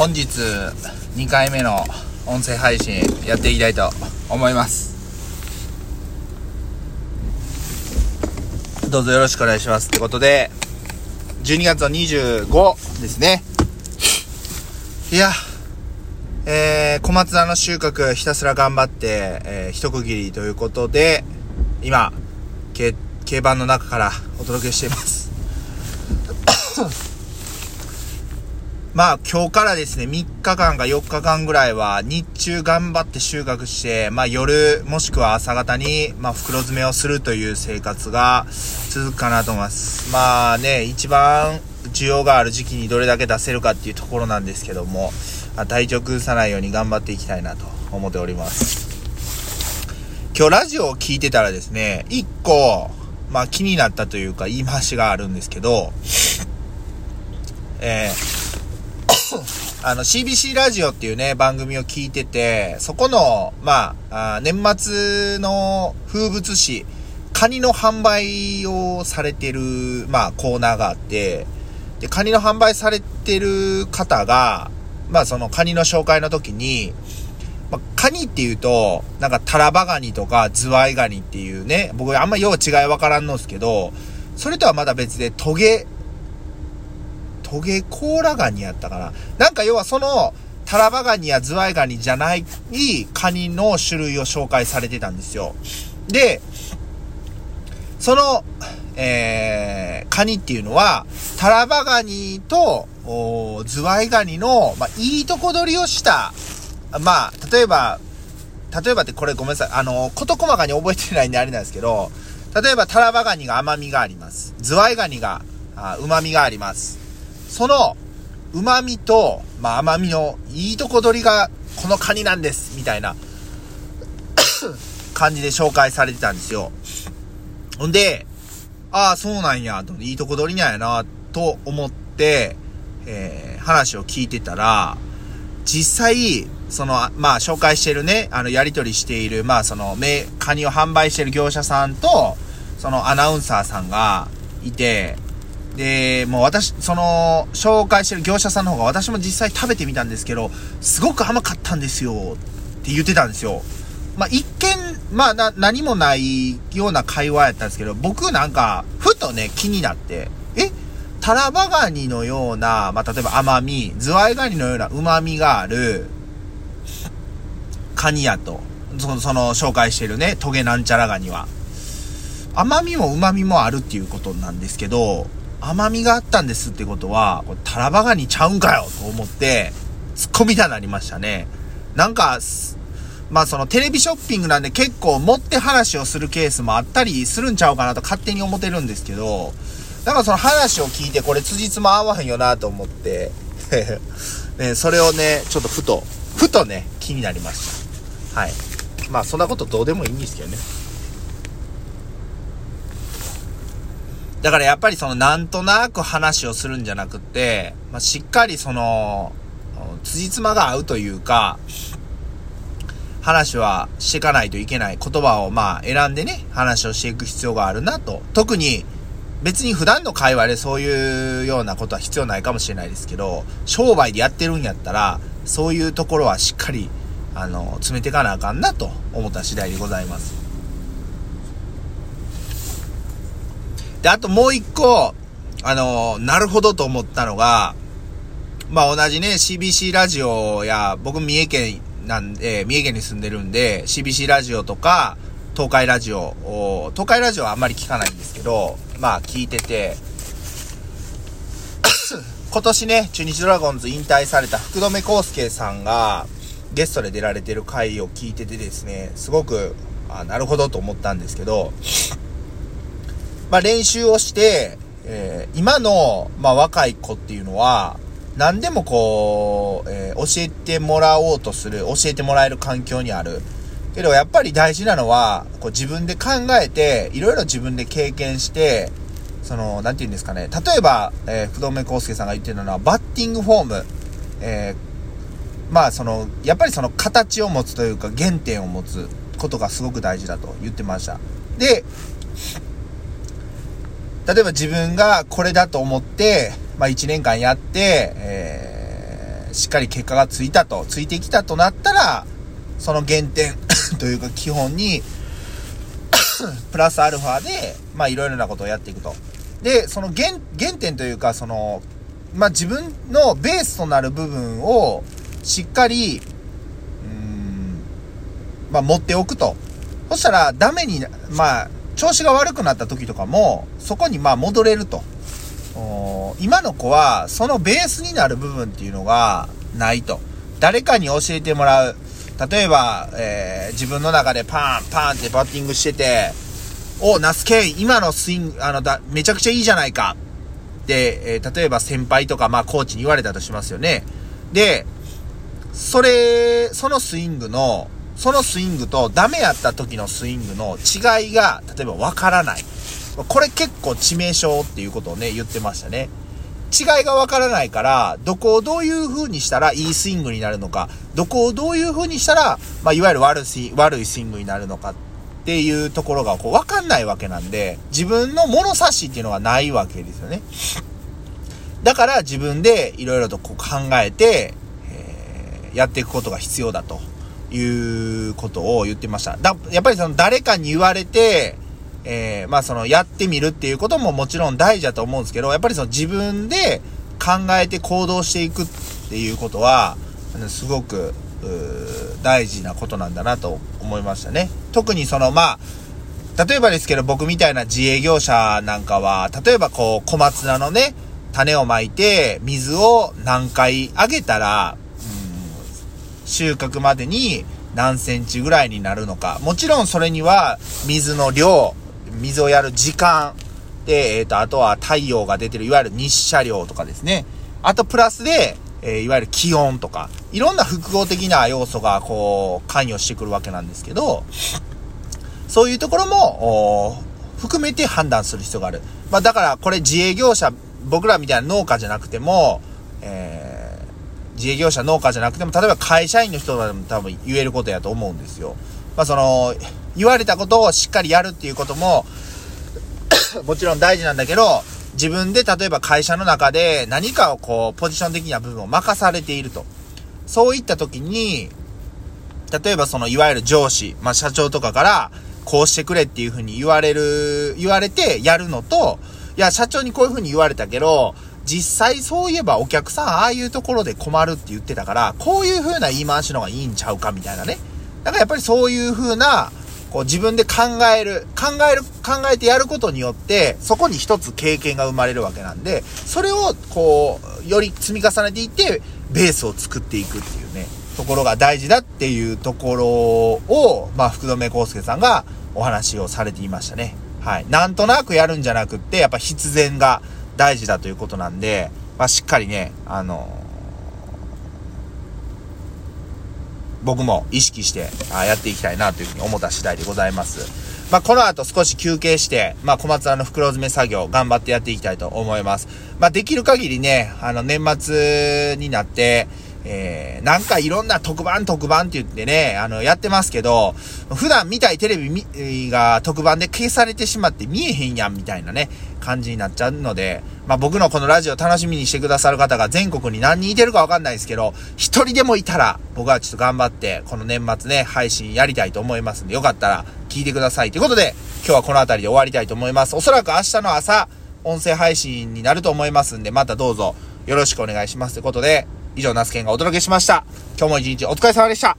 本日2回目の音声配信やっていきたいと思います。どうぞよろしくお願いしますってことで12月の25ですね。いやえー、小松菜の収穫ひたすら頑張って、えー、一区切りということで今競競馬の中からお届けしています。まあ今日からですね、3日間か4日間ぐらいは日中頑張って収穫して、まあ夜もしくは朝方に、まあ袋詰めをするという生活が続くかなと思います。まあね、一番需要がある時期にどれだけ出せるかっていうところなんですけども、あ、体調崩さないように頑張っていきたいなと思っております。今日ラジオを聞いてたらですね、一個、まあ気になったというか言い回しがあるんですけど、えー あの、CBC ラジオっていうね、番組を聞いてて、そこの、まあ、あ年末の風物詩、カニの販売をされてる、まあ、コーナーがあって、で、カニの販売されてる方が、まあ、そのカニの紹介の時に、まあ、カニっていうと、なんかタラバガニとかズワイガニっていうね、僕あんまよう違いわからんのですけど、それとはまた別でトゲ、トゲコーラガニやったかな。なんか要はその、タラバガニやズワイガニじゃないカニの種類を紹介されてたんですよ。で、その、えー、カニっていうのは、タラバガニと、ズワイガニの、まあ、いいとこ取りをした、まあ、例えば、例えばってこれごめんなさい。あの、事細かに覚えてないんであれなんですけど、例えばタラバガニが甘みがあります。ズワイガニが、あ旨みがあります。その、旨味と、まあ、甘みのいいとこ取りが、このカニなんです、みたいな、感じで紹介されてたんですよ。ほんで、ああ、そうなんや、と、いいとこ取りなんやな、と思って、えー、話を聞いてたら、実際、その、まあ、紹介してるね、あの、やり取りしている、まあ、その、カニを販売してる業者さんと、そのアナウンサーさんがいて、で、もう私、その、紹介してる業者さんの方が私も実際食べてみたんですけど、すごく甘かったんですよ、って言ってたんですよ。まあ、一見、まあ、な、何もないような会話やったんですけど、僕なんか、ふとね、気になって、えタラバガニのような、まあ、例えば甘み、ズワイガニのような旨味がある、カニやと。その、その、紹介してるね、トゲなんちゃらガニは。甘みも旨みもあるっていうことなんですけど、甘みがあったんですってことは、これタラバガニちゃうんかよと思って、突っ込みたなりましたね。なんか、まあそのテレビショッピングなんで結構持って話をするケースもあったりするんちゃうかなと勝手に思ってるんですけど、なんかその話を聞いてこれ辻褄合わへんよなと思って、ね、それをね、ちょっとふと、ふとね、気になりました。はい。まあそんなことどうでもいいんですけどね。だからやっぱりそのなんとなく話をするんじゃなくって、まあ、しっかりその、辻褄が合うというか、話はしていかないといけない言葉をまあ選んでね、話をしていく必要があるなと。特に別に普段の会話でそういうようなことは必要ないかもしれないですけど、商売でやってるんやったら、そういうところはしっかり、あの、詰めていかなあかんなと思った次第でございます。で、あともう一個、あの、なるほどと思ったのが、まあ同じね、CBC ラジオや、僕三重県なんで、三重県に住んでるんで、CBC ラジオとか、東海ラジオ、東海ラジオはあんまり聞かないんですけど、まあ聞いてて、今年ね、中日ドラゴンズ引退された福留孝介さんが、ゲストで出られてる回を聞いててですね、すごく、あなるほどと思ったんですけど、まあ練習をして、えー、今の、まあ若い子っていうのは、何でもこう、えー、教えてもらおうとする、教えてもらえる環境にある。けどやっぱり大事なのは、こう自分で考えて、いろいろ自分で経験して、その、なんて言うんですかね。例えば、えー、不動明康介さんが言ってるのは、バッティングフォーム。えー、まあその、やっぱりその形を持つというか、原点を持つことがすごく大事だと言ってました。で、例えば自分がこれだと思って、まあ1年間やって、えー、しっかり結果がついたと、ついてきたとなったら、その原点 というか基本に プラスアルファで、まあいろいろなことをやっていくと。で、その原、原点というか、その、まあ自分のベースとなる部分をしっかり、うん、まあ持っておくと。そしたらダメに、まあ、調子が悪くなった時とかも、そこにまあ戻れると。今の子は、そのベースになる部分っていうのがないと。誰かに教えてもらう。例えば、えー、自分の中でパン、パンってバッティングしてて、お、ナスケ今のスイング、あの、だ、めちゃくちゃいいじゃないか。で、えー、例えば先輩とか、まあ、コーチに言われたとしますよね。で、それ、そのスイングの、そのスイングとダメやった時のスイングの違いが、例えばわからない。これ結構致命傷っていうことをね、言ってましたね。違いがわからないから、どこをどういう風にしたらいいスイングになるのか、どこをどういう風にしたら、まあ、いわゆる悪い、悪いスイングになるのかっていうところがこうわかんないわけなんで、自分の物差しっていうのがないわけですよね。だから自分でいろいろとこう考えて、えー、やっていくことが必要だということを言ってました。だやっぱりその誰かに言われて、えー、まあそのやってみるっていうことももちろん大事だと思うんですけど、やっぱりその自分で考えて行動していくっていうことは、すごく、大事なことなんだなと思いましたね。特にそのまあ、例えばですけど僕みたいな自営業者なんかは、例えばこう小松菜のね、種をまいて水を何回あげたら、収穫までに何センチぐらいになるのか。もちろんそれには水の量、水をやる時間、で、えっ、ー、と、あとは太陽が出てる、いわゆる日射量とかですね。あと、プラスで、えー、いわゆる気温とか、いろんな複合的な要素が、こう、関与してくるわけなんですけど、そういうところも、含めて判断する必要がある。まあ、だから、これ自営業者、僕らみたいな農家じゃなくても、えー、自営業者農家じゃなくても、例えば会社員の人でも多分言えることやと思うんですよ。まあ、その、言われたことをしっかりやるっていうことも もちろん大事なんだけど、自分で例えば会社の中で何かをこう、ポジション的な部分を任されていると。そういった時に、例えばその、いわゆる上司、まあ社長とかから、こうしてくれっていうふうに言われる、言われてやるのと、いや、社長にこういうふうに言われたけど、実際そういえばお客さんああいうところで困るって言ってたから、こういう風な言い回しの方がいいんちゃうかみたいなね。だからやっぱりそういう風な、こう自分で考える、考える、考えてやることによって、そこに一つ経験が生まれるわけなんで、それをこう、より積み重ねていって、ベースを作っていくっていうね、ところが大事だっていうところを、まあ、福留孝介さんがお話をされていましたね。はい。なんとなくやるんじゃなくって、やっぱ必然が大事だということなんで、まあ、しっかりね、あの僕も意識してあやっていきたいなというふうに思った次第でございます。まあ、この後少し休憩して、まあ、小松菜の袋詰め作業頑張ってやっていきたいと思います。まあ、できる限りね、あの、年末になって、えー、なんかいろんな特番特番って言ってね、あの、やってますけど、普段見たいテレビが特番で消されてしまって見えへんやんみたいなね、感じになっちゃうので、まあ僕のこのラジオ楽しみにしてくださる方が全国に何人いてるかわかんないですけど、一人でもいたら、僕はちょっと頑張って、この年末ね、配信やりたいと思いますんで、よかったら聞いてください。ということで、今日はこの辺りで終わりたいと思います。おそらく明日の朝、音声配信になると思いますんで、またどうぞよろしくお願いします。ということで、以上、ナスケンがお届けしました。今日も一日お疲れ様でした。